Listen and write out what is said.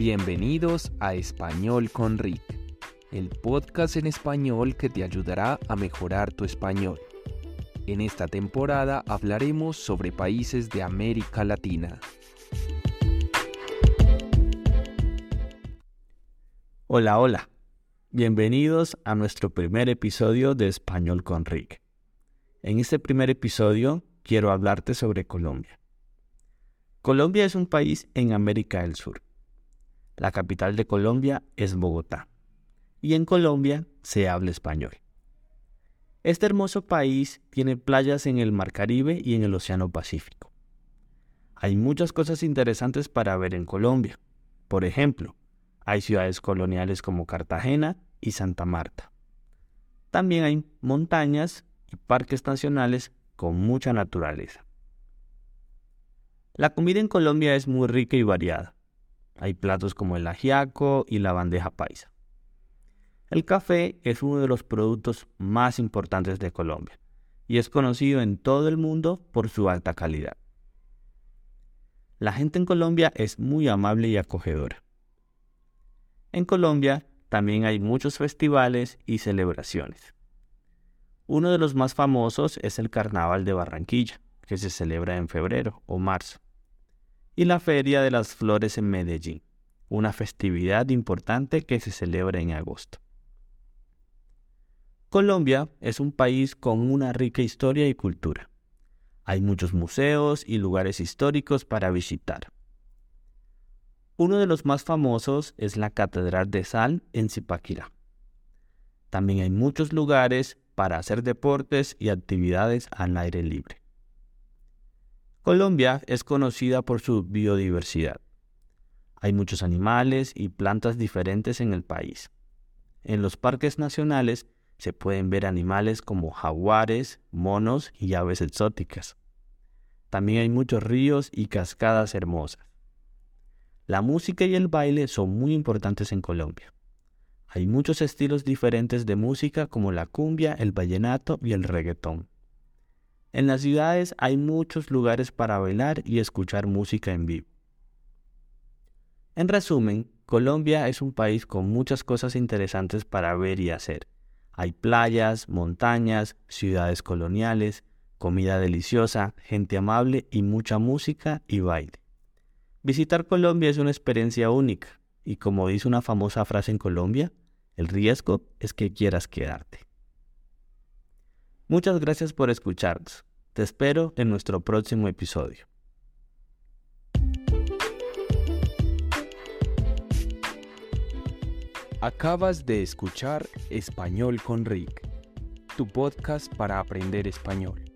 Bienvenidos a Español con Rick, el podcast en español que te ayudará a mejorar tu español. En esta temporada hablaremos sobre países de América Latina. Hola, hola. Bienvenidos a nuestro primer episodio de Español con Rick. En este primer episodio quiero hablarte sobre Colombia. Colombia es un país en América del Sur la capital de Colombia es Bogotá. Y en Colombia se habla español. Este hermoso país tiene playas en el Mar Caribe y en el Océano Pacífico. Hay muchas cosas interesantes para ver en Colombia. Por ejemplo, hay ciudades coloniales como Cartagena y Santa Marta. También hay montañas y parques nacionales con mucha naturaleza. La comida en Colombia es muy rica y variada. Hay platos como el ajiaco y la bandeja paisa. El café es uno de los productos más importantes de Colombia y es conocido en todo el mundo por su alta calidad. La gente en Colombia es muy amable y acogedora. En Colombia también hay muchos festivales y celebraciones. Uno de los más famosos es el Carnaval de Barranquilla, que se celebra en febrero o marzo y la Feria de las Flores en Medellín, una festividad importante que se celebra en agosto. Colombia es un país con una rica historia y cultura. Hay muchos museos y lugares históricos para visitar. Uno de los más famosos es la Catedral de Sal en Zipaquirá. También hay muchos lugares para hacer deportes y actividades al aire libre. Colombia es conocida por su biodiversidad. Hay muchos animales y plantas diferentes en el país. En los parques nacionales se pueden ver animales como jaguares, monos y aves exóticas. También hay muchos ríos y cascadas hermosas. La música y el baile son muy importantes en Colombia. Hay muchos estilos diferentes de música como la cumbia, el vallenato y el reggaetón. En las ciudades hay muchos lugares para bailar y escuchar música en vivo. En resumen, Colombia es un país con muchas cosas interesantes para ver y hacer. Hay playas, montañas, ciudades coloniales, comida deliciosa, gente amable y mucha música y baile. Visitar Colombia es una experiencia única y como dice una famosa frase en Colombia, el riesgo es que quieras quedarte. Muchas gracias por escucharnos. Te espero en nuestro próximo episodio. Acabas de escuchar Español con Rick, tu podcast para aprender español.